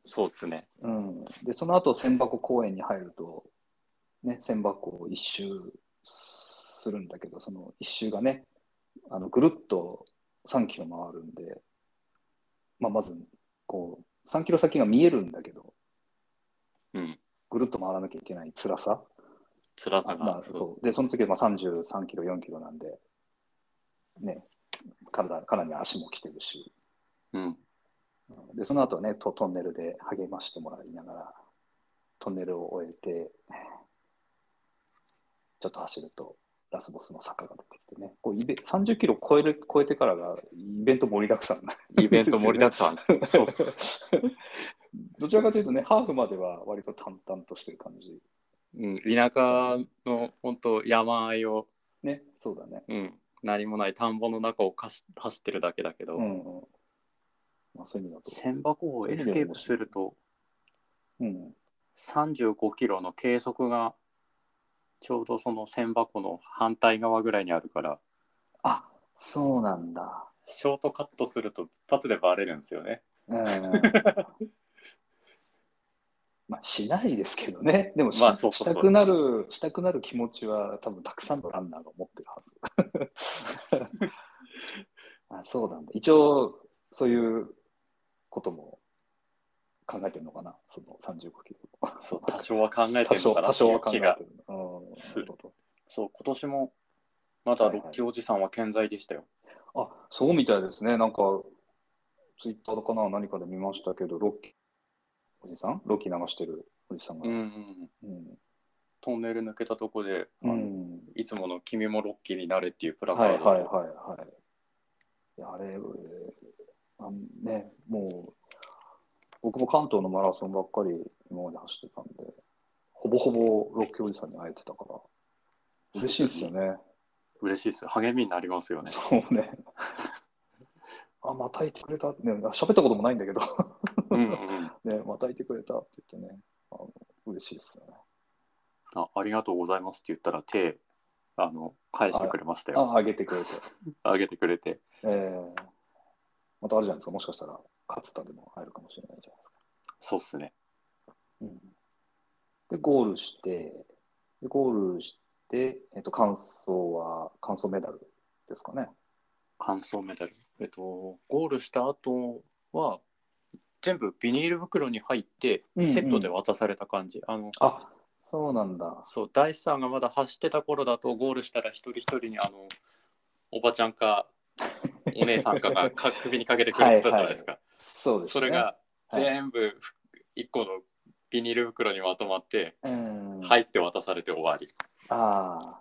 そうですね。うん、でその後千箱公園に入ると、ね、千箱を一周するんだけど、その一周がね、あのぐるっと3キロ回るんで、まあ、まずこう3キロ先が見えるんだけど、うん、ぐるっと回らなきゃいけない辛さ。辛さが、まあ、そう。そう。でその時はまあ33キロ、4キロなんで、ね、体かなり足も来てるし、うん、でその後はねト、トンネルで励ましてもらいながら、トンネルを終えて、ちょっと走ると、ラスボスの坂が出てきてイベ30キロ超える超えてからがイベント盛りだくさんなイベント盛りだくさん。そう。(laughs) どちらかというとね、ハーフまでは割と淡々としてる感じ。うん、田舎の本当山あいを、ね、そうだね。うん、何もない田んぼの中をかし走ってるだけだけど、うん、うん。まあ、そういう意味だと。千波湖をエスケープするとうん。35キロの計測がちょうどその千波湖の反対側ぐらいにあるからあ、そうなんだ。ショートカットすると一発でバレるんですよね。うん。ままあ、しないですけどね。でもし,、まあそうそうそうしたくなる、したくなる気持ちは多分たくさんのランナーが持ってるはず。(laughs) あそうなんだ。一応、そういうことも考えてるのかな、その35キロ。そう多少は考えてるのかな多少は考えてる。うん、そう今年もまだはいはい六期おじさんは健在でしたよ、ど。あ、そうみたいですね。なんか、ツイッターかな、何かで見ましたけど、ロッキー、おじさん？ロッキー流してるおじさんが。うんうんうん。トンネル抜けたとこで、うんいつもの「君もロッキーになれ」っていうプラカはいードと、はいはいはい。いやあれ、あのね、もう、僕も関東のマラソンばっかり今まで走ってたんで、ほぼほぼロッキーおじさんに会えてたから、嬉しいですよね。嬉しいですよ。励みになりますよね。そうね。あ、またいてくれた。ね、喋ったこともないんだけど、うんうん。(laughs) ね、またいてくれたって言ってね、あの嬉しいですよね。あありがとうございますって言ったら手あの返してくれましたよ。あ、あげてくれて。あげてくれて。(laughs) えー、またあるじゃないですか、もしかしたら、勝田でも入るかもしれないじゃないですか。そうっすね。うん。で、ゴールして、でゴールして、えっと、完走は、完走メダルですかね。完走メダルえっとゴールした後は全部ビニール袋に入ってうんうんセットで渡された感じ、あのあ、そうなんだ。そう大師さんがまだ走ってた頃だとゴールしたら一人一人にあのおばちゃんか (laughs) お姉さんかがか首にかけてくれてたじゃないですか、そうですね。それがはい全部一個のビニール袋にまとまってうん、入って渡されて終わり、ああ。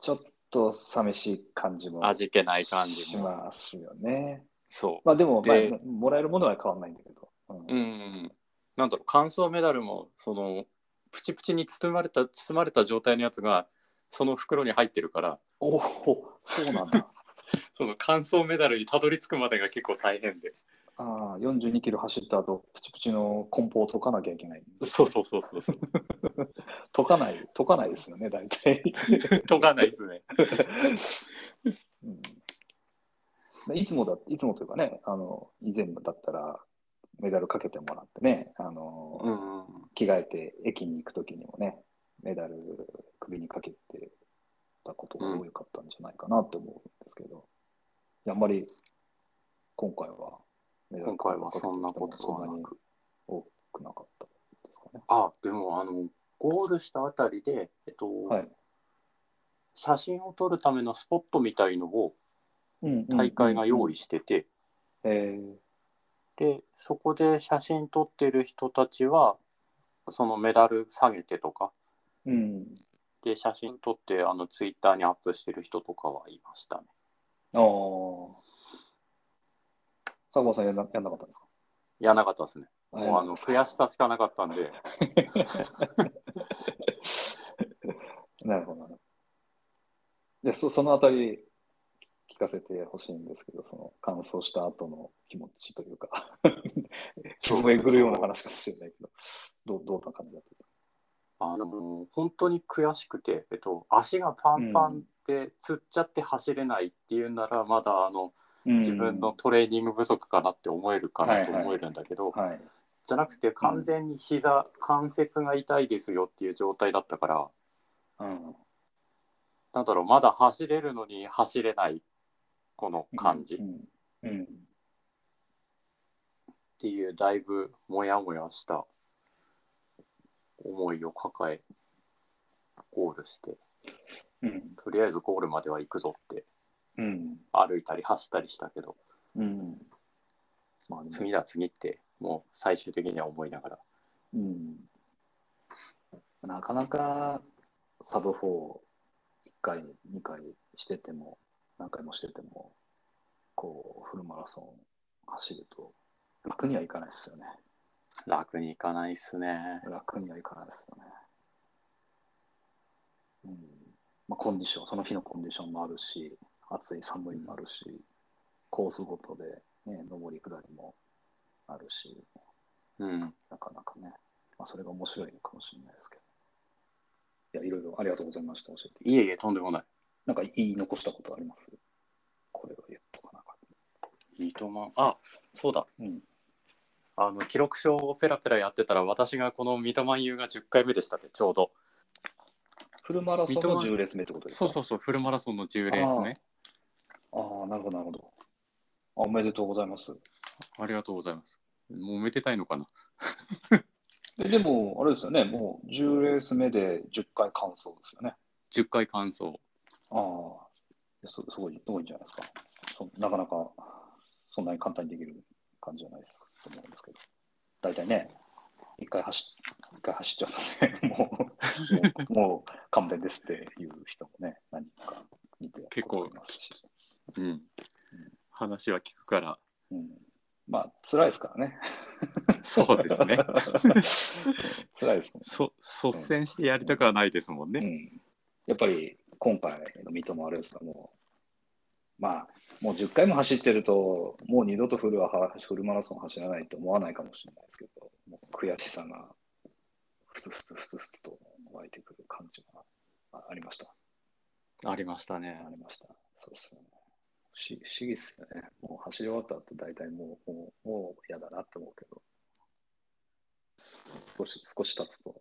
ちょっと寂しい感じも味気ない感じしもますよね。そまあでも、まあで、もらえるものは変わらないんだけど。うんううんなんだろう完走メダルもそのプチプチに包まれた包まれた状態のやつがその袋に入ってるからおお、そうなんだ。(laughs) その完走メダルにたどり着くまでが結構大変でああ、42キロ走った後、プチプチの梱包を解かなきゃいけない。そうそうそうそう。そ (laughs) う解かない、解かないですよね、大体。(laughs) 解かないですね。うん。いつもだ、いつもというかね、あの、以前だったら、メダルかけてもらってね、あの、うんうん着替えて駅に行くときにもね、メダル首にかけてたことが多かったんじゃないかなと思うんですけど、いやあんまり今回は今回はそんなことはなく多くなかったですかね。あでもあのゴールしたあたりで、えっとはい。写真を撮るためのスポットみたいのをうん大会が用意。意してて、えーでそこで写真撮ってる人たちはそのメダル下げてとかうん。で写真撮ってあのツイッターにアップしてる人とかはいましたねああ。佐久間さんやんなやんなかったんですか？やらなかったですね。あもうあの悔しさしかなかったんで。(laughs) なるほどな。るほど。でそそのあたり聞かせてほしいんですけど、その乾燥した後の気持ちというか、気をえぐるような話かもしれないけど、どうどんな感じだった？あの本当に悔しくて、えっと、足がパンパンでつっちゃって走れないっていうならまだあの自分のトレーニング不足かなって思えるかなと思えるんだけど、はい。じゃなくて完全に膝、関節が痛いですよっていう状態だったからうん。なんだろうまだ走れるのに走れないこの感じっうん。うん。ていうだいぶモヤモヤした思いを抱えゴールしてうん。とりあえずゴールまでは行くぞってうん。歩いたり走ったりしたけどうん。まあ次だ次ってもう最終的には思いながらうん。なかなかサブ4、1回、2回してても、何回もしてても、こう、フルマラソン走ると、楽にはいかないですよね。楽にいかないっすね楽にはいかないですよね。うん。まあ、コンディション、その日のコンディションもあるし、暑い、寒いもあるし、コースごとで、ね、上り下りもあるし、うんなかなかね、まあ、それが面白いのかもしれないですけど。いや、いろいろありがとうございました。教えて。いえいえとんでもないなんか言い残したことあります？これを言っとかなかっ三笘あそうだた。うん。あの記録書をペラペラやってたら私がこの三笘優が10回目でしたってちょうどフルマラソンの10レース目ってことですか？そうそうそうフルマラソンの10レースねああ、なるほど、なるほど。あおめでとうございます。ありがとうございますもうめでたいのかな？(laughs) ででも、あれですよね、もう10レース目で10回完走ですよね。10回完走ああ、すすごい、すごいんじゃないですか。そなかなか、そんなに簡単にできる感じじゃないですと思うんですけど。大体ね、一回走一回走っちゃうとね、(laughs) もう、もうもう勘弁ですっていう人もね、何人か見て結構いますし。うん話は聞くからうん、まあ、辛いですからね。そうですね (laughs) 辛いですね。そ率先してやりたくはないですもんね、うん、やっぱり今回の三笘あれですか、もう、まあ、もう10回も走ってると、もう二度とフルはフルマラソン走らないと思わないかもしれないですけど、もう悔しさがふつふつふつふつと湧いてくる感じがあありました。ありましたねありました。そうですね。不思議っすよね。もう走り終わった後、大体もう、もう、もう嫌だなって思うけど、少し、少し経つと、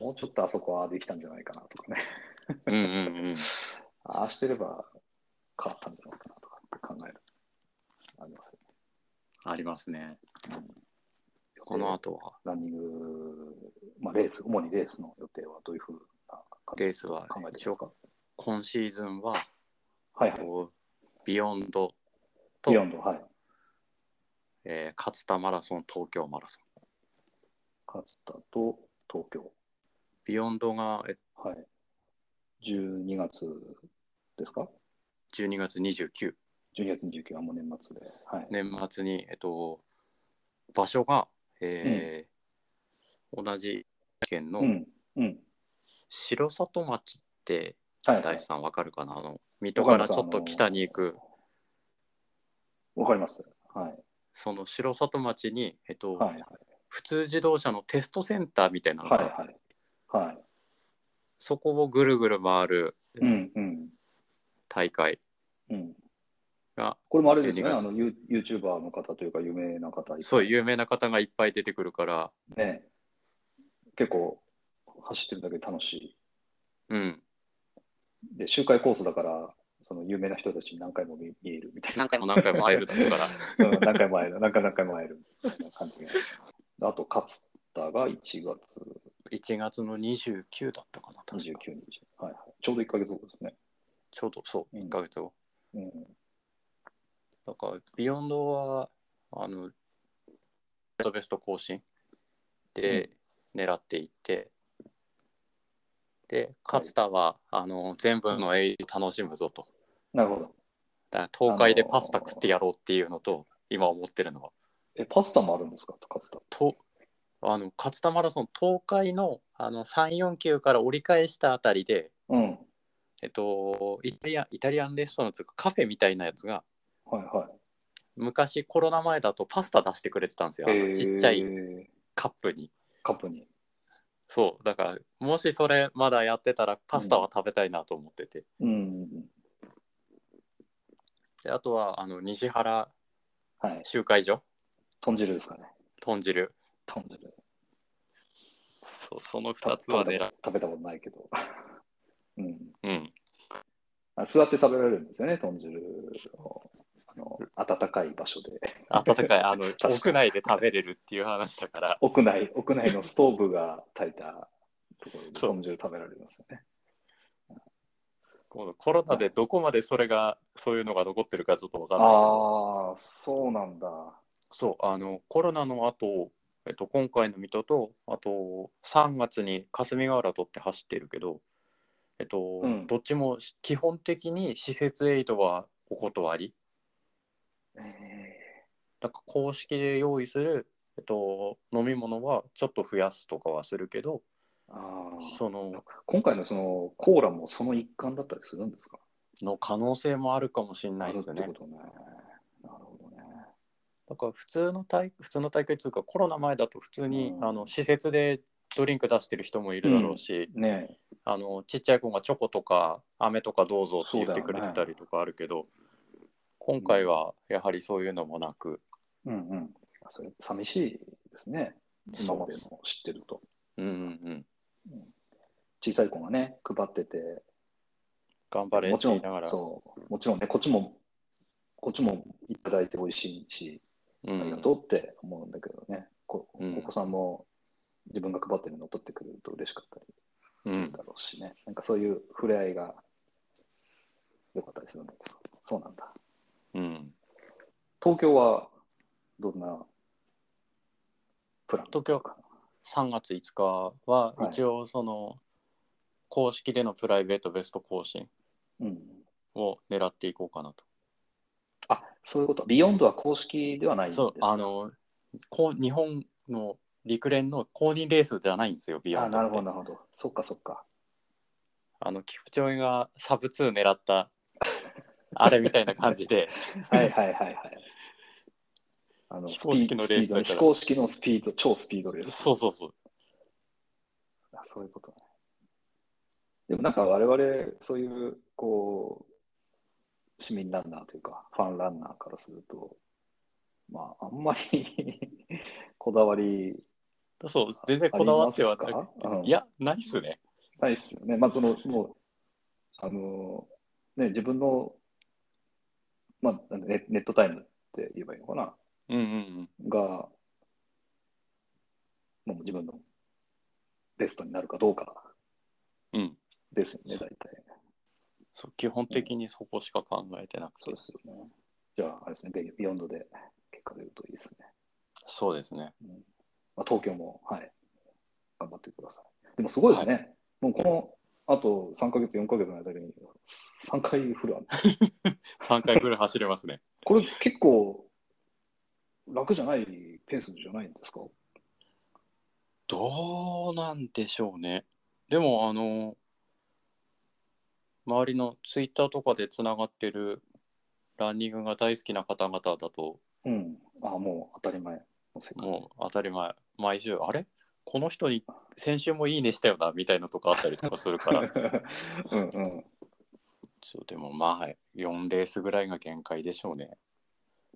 もうちょっとあそこはできたんじゃないかなとかね。うんうんうん (laughs) ああしてれば変わったんじゃないかなとかって考える。ありますよありますねね。うんこの後は？ランニング、まあ、レース、主にレースの予定はどういうふうなレースは考えて一応ますか？今シーズンははいはい。とビヨンドとビヨンド、はい。えー勝田マラソン東京マラソン勝田と東京。ビヨンドがえはい。12月ですか？12月29 ?12 月29はもう年末で。はい。年末に、えっと、場所が、えー同じ県のうん。うん。城里町って大地。さんわかるかな？あの水戸からちょっと北に行くわかります。はい。その城里町に、えっとはい。はい。普通自動車のテストセンターみたいなのが、はい。はい。はい。そこをぐるぐる回るうん。うん。大会うん。が、これもあれですね、12月あー YouTuber の方というか、有名な方そう有名な方がいっぱい出てくるから、ね、結構走ってるだけで楽しい。うん、で、周回コースだから、その有名な人たちに何回も見見えるみたいな。何回も何回も会えるだからうん何回も会える、何回何回も会えるみたいな感じが。あと、勝田が1月1月の29だったかな確か29日。はいはい。ちょうど1ヶ月後ですね。ちょうどそううん1ヶ月後、うん。だからビヨンドはあのベスト更新で狙っていって、で勝田は、あの全部の栄誉楽しむぞとなるほど。だから東海でパスタ食ってやろうっていうのと、今思ってるのはえ、パスタもあるんですか？勝田。とあの勝田マラソン東海のあの349から折り返したあたりでうん。えっとイタリアンイタリアンレストランというかカフェみたいなやつがはいは昔コロナ前だとパスタ出してくれてたんですよ、い。あのちっちゃいえーカップにカップに。そうだからもしそれまだやってたらパスタは食べたいなと思ってて、うん。であとはあの西原はい。集会所？豚汁ですかね。豚汁豚汁。そうそのた2つは食べ狙た食べたことないけど。(laughs) うん。うんあ座って食べられるんですよね、豚汁を。あの暖かい場所で。暖かいあの (laughs) 屋内で食べれるっていう話だから屋内、屋内のストーブが焚いたところで豚汁食べられますよね。このコロナでどこまでそれがそういうのが残ってるかちょっとわかんないああ、そうなんだ。そうあのコロナの後、えっと今回の水戸とあと3月に霞ヶ浦取って走ってるけどえっと、うんどっちも基本的に施設エイドはお断りえだから公式で用意する、えっと、飲み物はちょっと増やすとかはするけどー、あー。その今回のそのコーラもその一環だったりするんですか？の可能性もあるかもしれないですね。ね。なるほどね。だから普通の大普通の大会っていうかコロナ前だと普通に、うん。あの施設でドリンク出してる人もいるだろうし、ね。あのちっちゃい子がチョコとか飴とかどうぞって言ってくれてたりとかあるけど、今回はやはりそういうのもなくうんうん。それ寂しいですね。今までの知ってると。うんうんうん。小さい子がね、配ってて、頑張れっもちろん。そう、もちろんね、こっちも、こっちもいただいて美味しいし、うありがん。とうって思うんだけどね、こうんお子さんも自分が配ってるのを取ってくれると嬉しかったりうん。するだろうしね、なんかそういう触れ合いが良かったりするんだけど、そうなんだ。うん。東京はどんなプラン？東京3月5日ははい一応その公式でのプライベートベスト更新うん。を狙っていこうかなと。あ、そういうこと？ビヨンドは公式ではないんですそう、あの、こう日本の陸連の公認レースじゃないんですよ、ビヨあ、ンドなるほど、。なるほど。そっかそっか。あの、キプチョイがサブ2狙った、あれみたいな感じで、(laughs) はいはいはいはい。あの非公式のレースだから非公式のスピード、超スピードレース。そうそうそう。あそういうことね。でもなんか我々、そういう、こう、市民ランナーというか、ファンランナーからすると、まあ、あんまり (laughs) こだわりそう、全然こだわってはなくいや、ないっすね。ないっすよね。まあ、その、もう、あの、ね、自分の、まあ、ネネットタイムって言えばいいのかな？うんうんうん。が、もう自分のベストになるかどうかうん。ですよね、大体。そう基本的にそこしか考えてなくてそう。ですよね。じゃあ、あれですね、ビビヨンドで結果出るといいですね。そうですね。うんまあ、東京も、はい、頑張ってください。でもすごいですね。もうこの、あと3ヶ月、4ヶ月の間に3回フルある。(laughs) 3回ぐらい走れますね。これ結構楽じゃないペースじゃないんですか？どうなんでしょうね。でも、あの、周りのツイッターとかでつながってるランニングが大好きな方々だと、うん。あもう当たり前。もう当たり前、毎週、あれ？この人に先週もいいねしたよな、みたいなとかあったりとかするから、(laughs) うんうん。ちょでもまあ、4レースぐらいが限界でしょうね。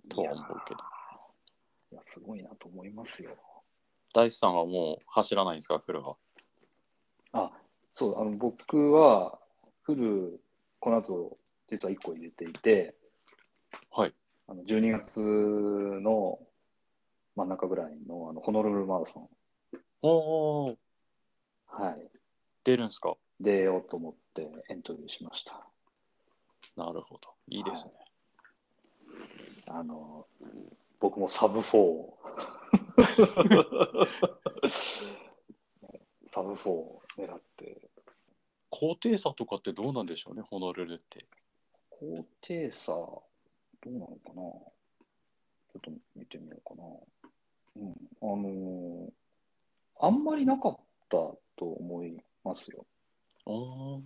とは思うけど。いや、すごいなと思いますよ。大地さんはもう走らないんですか、フルは？あ、そう、あの、僕は、フル、この後、実は1個入れていて、はい。あの12月の真ん中ぐらいのあのホノルルマラソン、おー、はい、出るんすか？出ようと思ってエントリーしました。なるほど。いいですね。あの、僕もサブ4。(laughs) サブ4を狙って、高低差とかってどうなんでしょうね、ホノルルって。高低差、どうなのかな？ちょっと見てみようかな。うん、あのあんまりなかったと思いますよ。おー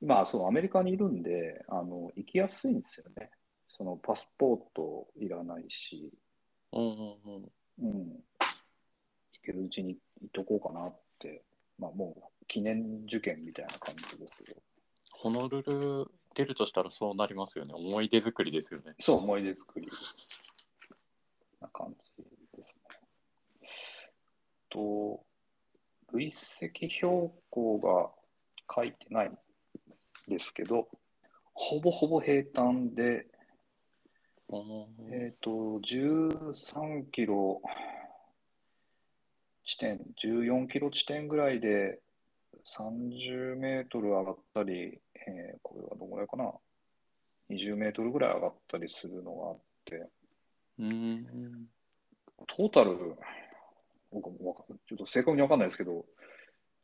今、そう、アメリカにいるんで、あの、行きやすいんですよね。その、パスポートいらないし、うんうんうん。うん、行けるうちに行っとこうかなって、まあ、もう、記念受験みたいな感じですけど、ホノルル出るとしたらそうなりますよね。思い出作りですよね。そう、思い出作りな感じ。と、累積標高が書いてないんですけど、ほぼほぼ平坦で、えっ、と、13キロ地点、14キロ地点ぐらいで30メートル上がったり、えーこれはどのぐらいかな ?20 メートルぐらい上がったりするのがあって、うーん。トータル、僕もわかちょっと正確にわかんないですけど、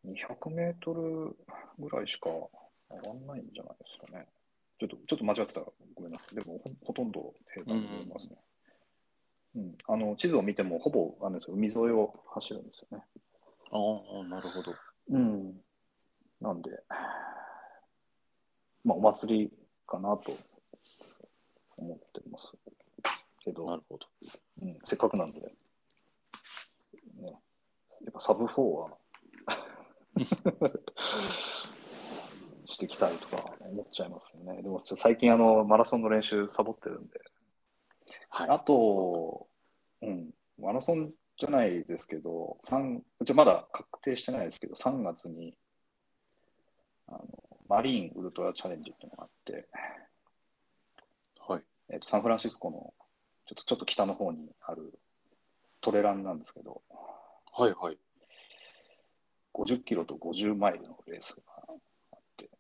200メートルぐらいしか上がんないんじゃないですかね。ちょっと、ちょっと間違ってたらごめんなさい。でも、ほほとんど平坦だと思いますね。うん、あの地図を見ても、ほぼあれですよ海沿いを走るんですよね。ああ、なるほど。うん。なんで、まあ、お祭りかなと思ってます。けど、なるほど。うん、せっかくなんで、っぱサブ4は (laughs) していきたいとか思っちゃいますよね。でも最近あのマラソンの練習サボってるんで、はい。あと、うん、マラソンじゃないですけど、三ちょまだ確定してないですけど、3月にあのマリーンウルトラチャレンジっていうのがあって、はい。えっとサンフランシスコのちょっとちょっと北の方にあるトレランなんですけど、はいはい。50キロと50マイルのレースがあって、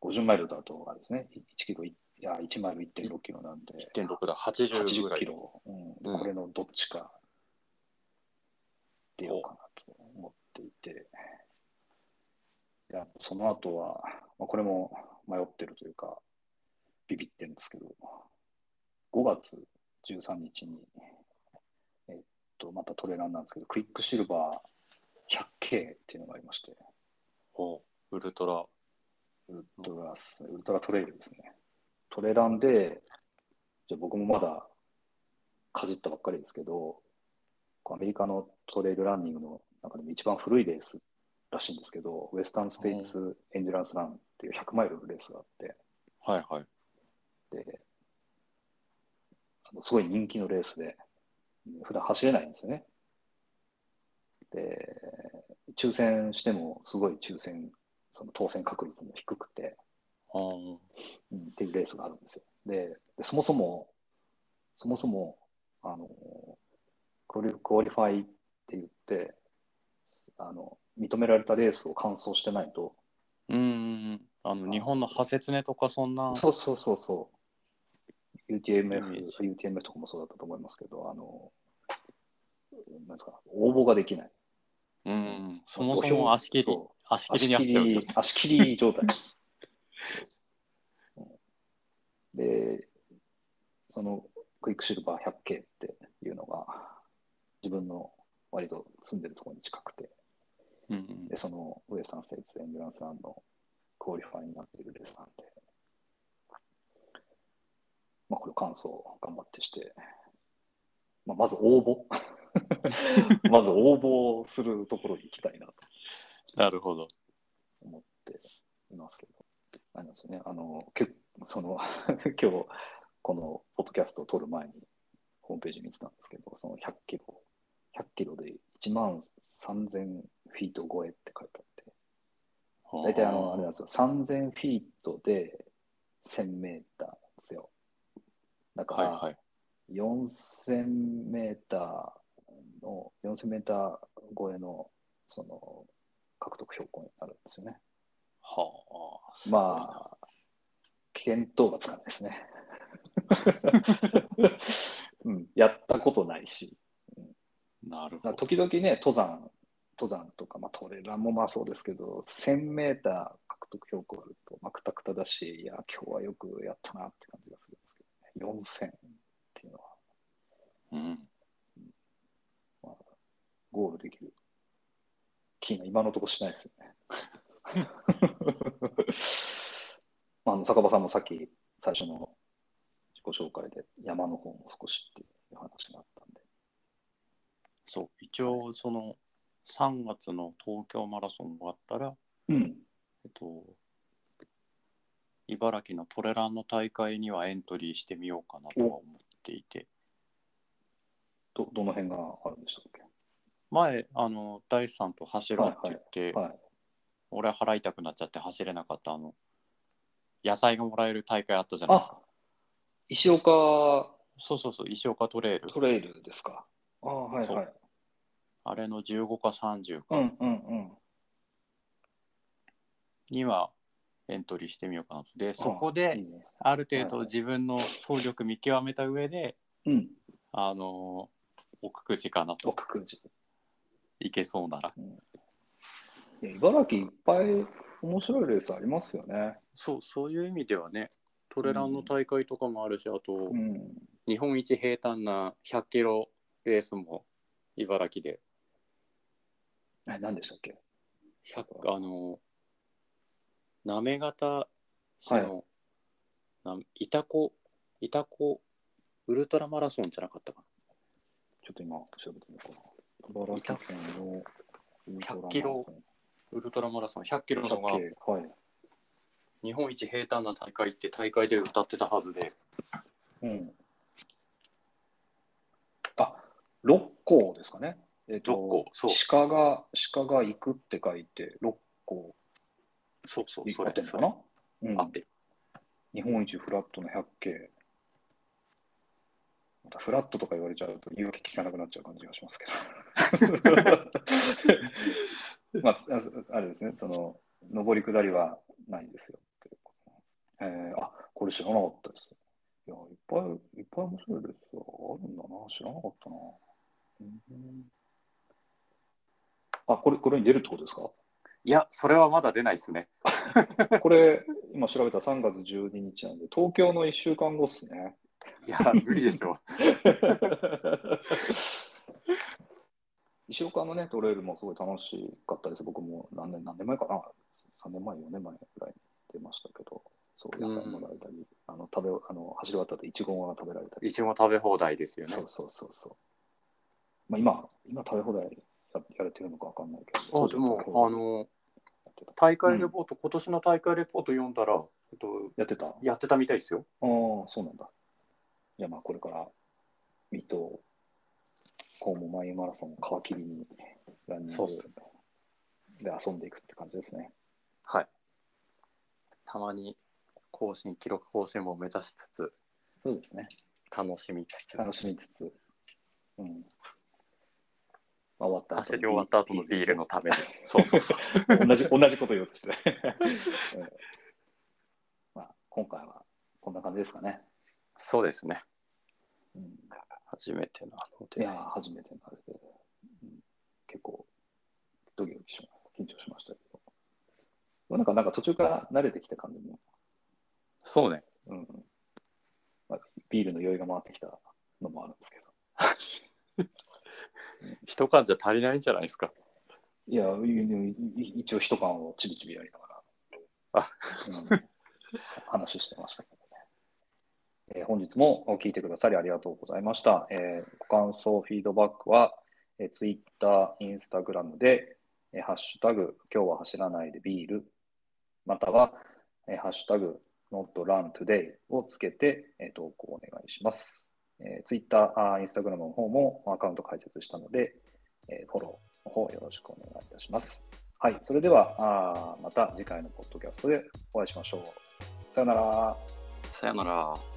50マイルだとあれですね、1キロい、いや、1マイル1.6キロなんで、1.6だ、80ぐら80い。キロ、うん。うん。これのどっちか出ようかなと思っていて、いやその後は、まあ、これも迷ってるというか、ビビってるんですけど、5月13日に、と、またトレランなんですけど、クイックシルバー 100K っていうのがありまして、おウルトラ。ウルトラス、ウルトラトレイルですね。トレランで、じゃあ僕もまだかじったばっかりですけど、アメリカのトレイルランニングの中でも一番古いレースらしいんですけど、ウエスタンステイツエンデュランスランっていう100マイルのレースがあって、はいはい。で、あのすごい人気のレースで、普段走れないんですよね。で、抽選してもすごい抽選、その当選確率も低くて、うんっていうレースがあるんですよ。で、でそもそも、そもそも、あの、クオリ qualify って言って、あの、認められたレースを完走してないと、うん。あの、日本の派切ねとかそんな。そうそうそうそう、UTMF UTMF とかもそうだったと思いますけど、あの、なんですか、応募ができない。うん。うん。そもそも足切りそ、足切りにあっちゃうり、足切り状態。(laughs) うん。で、そのクイックシルバー 100K っていうのが、自分の割と住んでるところに近くて、うんうん。で、その Western States Endurance Run の qualify になっているレースなんで、まあ、これ完走頑張ってして、まあ、まず応募。(laughs) まず応募するところに行きたいなとなるほど。思っていますけど、あれですよね、あの、けその (laughs) 今日、このポッドキャストを録る前に、ホームページ見てたんですけど、その100キロ、100キロで1万3000フィート超えって書いてあって、大体あの、あれなんですよ、3000フィートで1000メーターですよ。だから、はいはい。4000メーターの、4000メーター超えの、その、獲得標高になるんですよね。はあ。まあ、見当がつかないですね。(laughs) うん、やったことないし、なるほど。時々ね、登山、登山とか、まあ、トレランもまあそうですけど、1000メーター獲得標高あると、まあ、くたくただし、いや、今日はよくやったなって感じがする4000っていうのは、うん。まあ、ゴールできる気が今のところしないですよね。(laughs) まあ、あの坂場さんもさっき最初の自己紹介で山の方も少しっていう話があったんで。そう。一応、その、3月の東京マラソン終わったら、うん。えっと、茨城のトレランの大会にはエントリーしてみようかなとは思っていて、ど、どの辺があるんでしたっけ？前、あの、大地さんと走ろうって言って、はい。俺払いたくなっちゃって走れなかったあの、野菜がもらえる大会あったじゃないですあか。、石岡そうそうそう、石岡トレイル。トレイルですか。ああ、はいはい。あれの15か30かうんうんうん。にはエントリーしてみようかなと。で、そこでねある程度自分の走力見極めた上で、うん。あの、奥久慈かなと。奥久慈。いけそうなら。いや茨城いっぱい面白いレースありますよね。そう、そういう意味ではね、トレランの大会とかもあるし、あと、うん。日本一平坦な100キロレースも茨城で、え、何でしたっけ？100あの、行方市の、な板子、板子ウルトラマラソンじゃなかったかちょっと今調べてみようかな。茨城県の100キロな。ウルトラマラソン100キロのが100はい。日本一平坦な大会って大会で歌ってたはずで、うん。六甲ですかね。えっ、と、六甲そう鹿が、鹿が行くって書いて、六甲そうそう、行それそんのかな、うんあって。日本一フラットの百景。またフラットとか言われちゃうと言い訳聞かなくなっちゃう感じがしますけど。(laughs) まあ、ああれですね、その、上り下りはないですよっていうこと。えー、あ、これ知らなかったです。いや、いっぱい、いっぱい面白いですよ。あるんだな。知らなかったな。うん、あ、これ、これに出るってことですか？いや、それはまだ出ないですね。これ、今調べた3月12日なんで、東京の1週間後っすね。いや、無理でしょ石岡 (laughs) のね、トレイルもすごい楽しかったです。僕も何年、何年前かな ?3 年前、4年前ぐらいに出ましたけど、そう、野菜もらえたり、あの、食べ、あの、走り終わった後、いちごが食べられたう。り。いちご食べ放題ですよねそ。うそうそうそう。まあ今、今食べ放題ややれてるのかわかんないけど。あでも、あの。大会レポート、今年の大会レポート読んだら、えっと、やってた？あやってたみたいですよ。あ、そうなんだ。いや、まあこれから、水戸、こうもマイマラソンを皮切りに、ランニングで遊んでいくって感じですね。はい。たまに更新、記録更新も目指しつつ、そうですね。楽しみつつ、楽しみつつ、うん。まあ、終わった後走り終わった後のビールのために。(laughs) そうそうそう。同じ、同じこと言おうとして。(laughs) うんまあ、今回はこんな感じですかね。そうですね。うん、初めてなのでいや、。初めてのあれで、うん、結構、ドキドキしま緊張しましたけど。なんか、なんか途中から慣れてきた感じも、そうね。うんまあ、ビールの酔いが回ってきたのもあるんですけど。(laughs) 一缶じゃ足りないんじゃないですか？いや、一応一缶をちびちびやりながら、あうん、話してましたけどね。えー本日も聞いてくださりありがとうございました。えーご感想、フィードバックは、えー、Twitter、Instagram で、えーハッシュタグ、今日は走らないでビール、または、えーハッシュタグ、notruntoday をつけて、えー投稿お願いします。えー、Twitter、あー Instagram の方もアカウント開設したので、えーフォローの方よろしくお願いいたします。はい、それではあまた次回のポッドキャストでお会いしましょう。さよなら。さよなら。